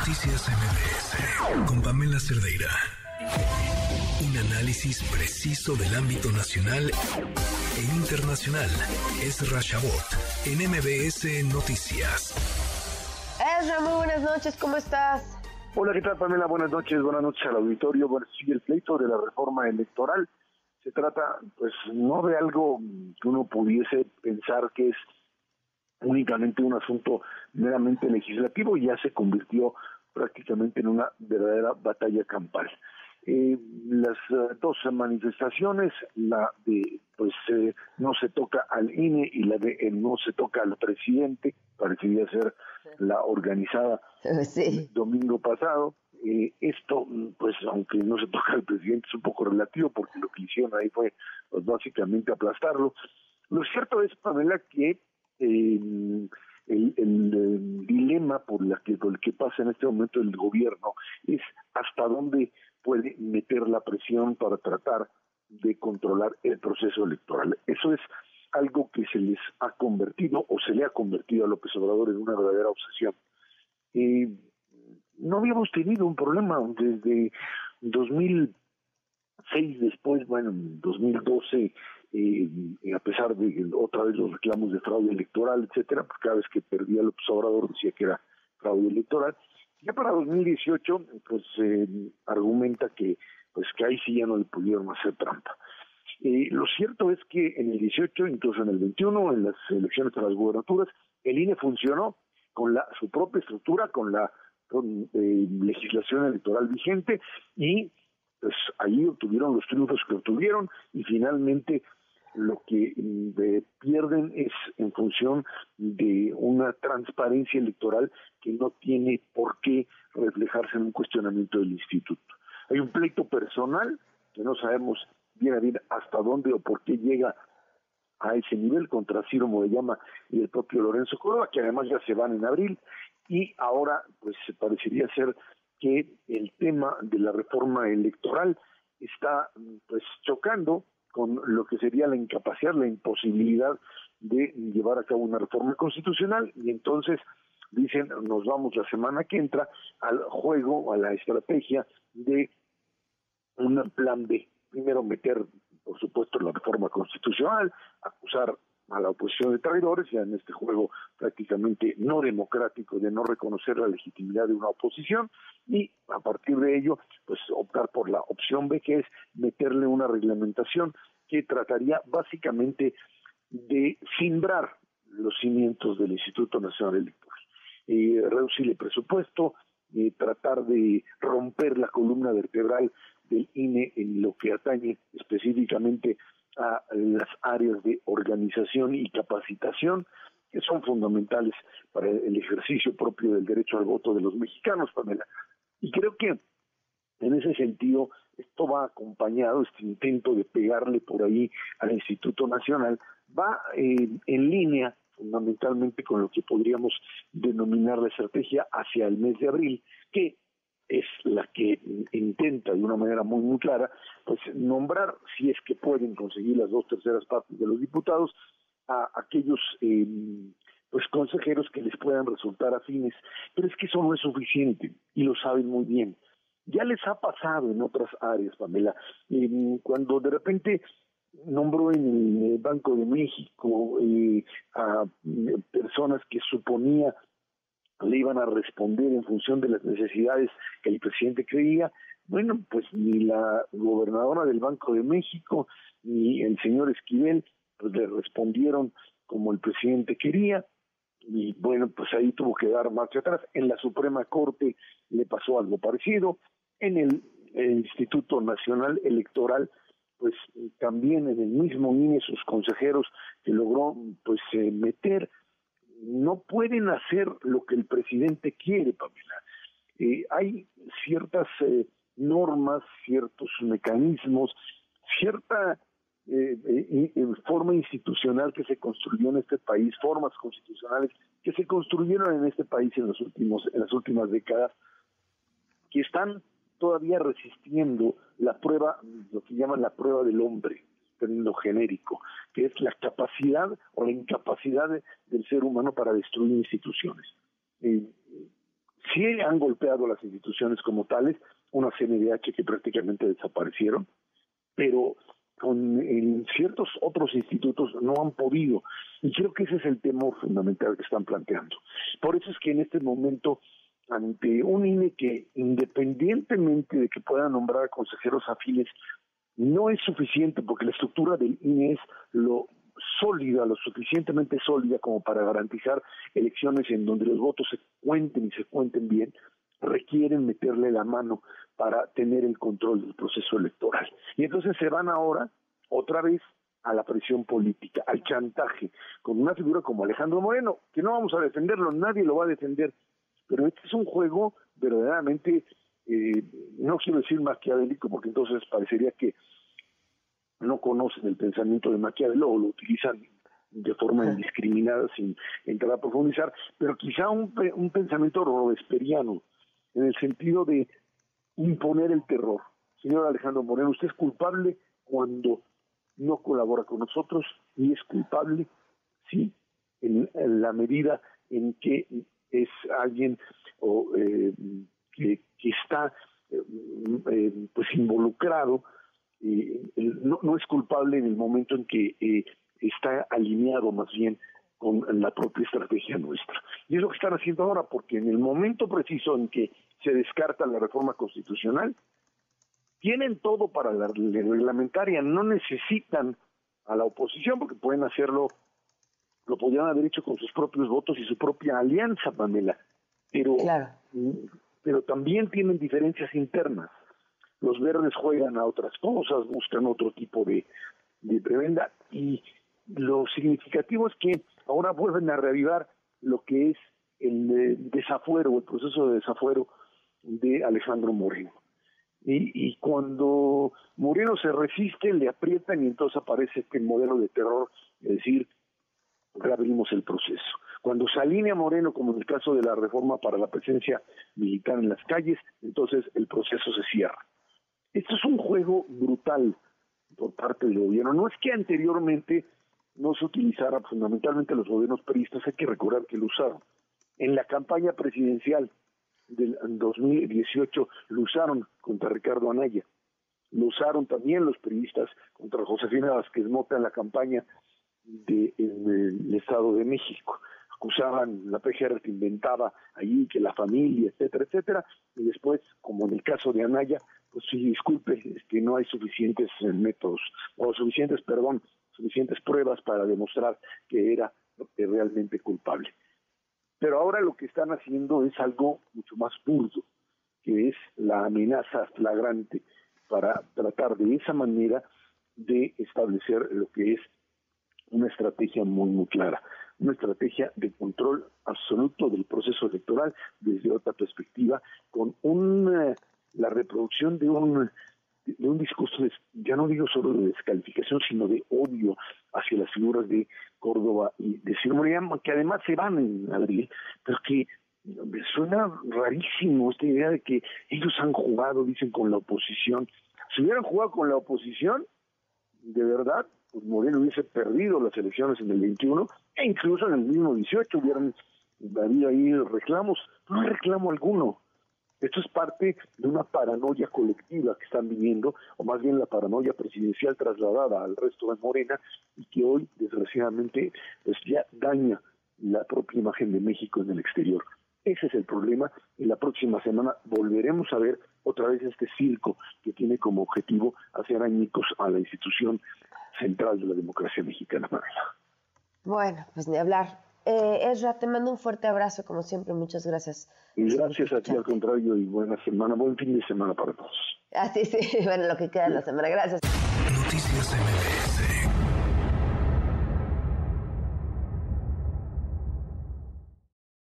Noticias MBS con Pamela Cerdeira. Un análisis preciso del ámbito nacional e internacional. Es Rashabot en MBS Noticias. Ezra, muy buenas noches, ¿cómo estás? Hola, ¿qué tal Pamela? Buenas noches, buenas noches al auditorio. Bueno, sigue el pleito de la reforma electoral. Se trata, pues, no de algo que uno pudiese pensar que es únicamente un asunto meramente legislativo, ya se convirtió prácticamente en una verdadera batalla campal. Eh, las eh, dos manifestaciones, la de pues eh, no se toca al INE y la de no se toca al presidente, parecería ser la organizada el domingo pasado. esto, pues aunque no se toca al presidente, es un poco relativo porque lo que hicieron ahí fue pues, básicamente aplastarlo. Lo cierto es, Pamela, que el, el, dilema por, la que, por el que pasa en este momento el gobierno es hasta dónde puede meter la presión para tratar de controlar el proceso electoral. Eso es algo que se les ha convertido o se le ha convertido a López Obrador en una verdadera obsesión. Eh, no habíamos tenido un problema desde 2006, después, bueno, en 2012 eh, a pesar de otra vez los reclamos de fraude electoral, etcétera, porque cada vez que perdía López Obrador decía que era fraude electoral. Ya para 2018, pues eh, argumenta que pues que ahí sí ya no le pudieron hacer trampa. Eh, lo cierto es que en el 18, incluso en el 21, en las elecciones de las gubernaturas, el INE funcionó con la, su propia estructura, con la eh, legislación electoral vigente y pues ahí obtuvieron los triunfos que obtuvieron y finalmente lo que mm, pierden es en función de una transparencia electoral que no tiene por qué reflejarse en un cuestionamiento del instituto. Hay un pleito personal que no sabemos bien a bien hasta dónde o por qué llega a ese nivel contra Ciro Moyama y el propio Lorenzo Córdoba, que además ya se van en abril, y ahora pues parecería ser que el tema de la reforma electoral está pues chocando con lo que sería la incapacidad, la imposibilidad de llevar a cabo una reforma constitucional y entonces dicen nos vamos la semana que entra al juego, a la estrategia de un plan B. Primero meter, por supuesto, la reforma constitucional, acusar a la oposición de traidores, ya en este juego prácticamente no democrático de no reconocer la legitimidad de una oposición y a partir de ello, pues optar por la opción B, que es meterle una reglamentación que trataría básicamente de simbrar los cimientos del Instituto Nacional Electoral, eh, reducir el presupuesto, eh, tratar de romper la columna vertebral del INE en lo que atañe específicamente a las áreas de organización y capacitación que son fundamentales para el ejercicio propio del derecho al voto de los mexicanos, Pamela. Y creo que en ese sentido esto va acompañado, este intento de pegarle por ahí al Instituto Nacional, va eh, en línea fundamentalmente con lo que podríamos denominar la estrategia hacia el mes de abril, que es la que intenta de una manera muy muy clara pues nombrar si es que pueden conseguir las dos terceras partes de los diputados a aquellos eh, pues consejeros que les puedan resultar afines. Pero es que eso no es suficiente y lo saben muy bien. Ya les ha pasado en otras áreas Pamela. Cuando de repente nombró en el Banco de México eh, a personas que suponía le iban a responder en función de las necesidades que el presidente creía. Bueno, pues ni la gobernadora del Banco de México ni el señor Esquivel pues le respondieron como el presidente quería y bueno, pues ahí tuvo que dar marcha atrás. En la Suprema Corte le pasó algo parecido. En el, Instituto Nacional Electoral, pues también en el mismo INE sus consejeros que logró pues eh, meter pueden hacer lo que el presidente quiere, Pamela. Eh, hay ciertas eh, normas, ciertos mecanismos, cierta eh, forma institucional que se construyó en este país, formas constitucionales que se construyeron en este país en los últimos, en las últimas décadas, que están todavía resistiendo la prueba, lo que llaman la prueba del hombre término genérico, que es la capacidad o la incapacidad del ser humano para destruir instituciones. Sí han golpeado las instituciones como tales, una CNDH que prácticamente desaparecieron, pero con en ciertos otros institutos no han podido. Y creo que ese es el temor fundamental que están planteando. Por eso es que en este momento, ante un INE que independientemente de que pueda nombrar consejeros afines, no es suficiente porque la estructura del INE es lo sólida, lo suficientemente sólida como para garantizar elecciones en donde los votos se cuenten y se cuenten bien, requieren meterle la mano para tener el control del proceso electoral. Y entonces se van ahora otra vez a la presión política, al chantaje, con una figura como Alejandro Moreno, que no vamos a defenderlo, nadie lo va a defender, pero este es un juego verdaderamente, eh, no quiero decir maquiavélico, porque entonces parecería que no conocen el pensamiento de Maquiavelo o lo utilizan de forma indiscriminada sin entrar a profundizar, pero quizá un, un pensamiento robesperiano, en el sentido de imponer el terror. Señor Alejandro Moreno, usted es culpable cuando no colabora con nosotros y es culpable, sí, en, la medida en que es alguien o, eh, está eh, eh, pues involucrado, no, no, es culpable en el momento en que está alineado más bien con la propia estrategia nuestra. Y es lo que están haciendo ahora, porque en el momento preciso en que se descarta la reforma constitucional, tienen todo para la reglamentaria, no necesitan a la oposición porque pueden hacerlo, lo podrían haber hecho con sus propios votos y su propia alianza, Pamela, pero, pero también tienen diferencias internas. Los verdes juegan a otras cosas, buscan otro tipo de, de prebenda y lo significativo es que ahora vuelven a reavivar lo que es el eh, desafuero, el proceso de desafuero de Alejandro Moreno. Y, y, cuando Moreno se resiste, le aprietan y entonces aparece este modelo de terror, es decir, reabrimos el proceso. Cuando se alinea Moreno, como en el caso de la reforma para la presencia militar en las calles, entonces el proceso se cierra. Esto es un juego brutal por parte del gobierno. No es que anteriormente no se utilizara fundamentalmente los gobiernos peristas, hay que recordar que lo usaron. En la campaña presidencial del 2018 lo usaron contra Ricardo Anaya, lo usaron también los periodistas contra Josefina Vázquez Mota en la campaña de, Estado de México. Acusaban la PGR que inventaba allí, que la familia, etcétera, etcétera, y después, como en el caso de Anaya, pues sí, disculpe, es que no hay suficientes eh, métodos, o suficientes, perdón, suficientes pruebas para demostrar que era realmente culpable. Pero ahora lo que están haciendo es algo mucho más burdo, que es la amenaza flagrante para tratar de esa manera de establecer lo que es una estrategia muy, muy clara, una estrategia de control absoluto del proceso electoral desde otra perspectiva, con una, la reproducción de un de un discurso, ya no digo solo de descalificación, sino de odio hacia las figuras de Córdoba y de Ciro que además se van en abril, pero que me suena rarísimo esta idea de que ellos han jugado, dicen, con la oposición. Si hubieran jugado con la oposición, de verdad, pues Moreno hubiese perdido las elecciones en el 21 e incluso en el mismo 18 hubieran habido ahí reclamos. No hay reclamo alguno. Esto es parte de una paranoia colectiva que están viviendo, o más bien la paranoia presidencial trasladada al resto de Morena y que hoy, desgraciadamente, pues ya daña la propia imagen de México en el exterior. Ese es el problema y la próxima semana volveremos a ver otra vez este circo que tiene como objetivo hacer añicos a la institución central de la democracia mexicana. Bueno, pues ni hablar. Eh, Ezra, te mando un fuerte abrazo, como siempre. Muchas gracias. Y gracias a ti, al contrario, y buena semana, buen fin de semana para todos. Así sí, bueno, lo que queda de la semana. Gracias. Noticias MBS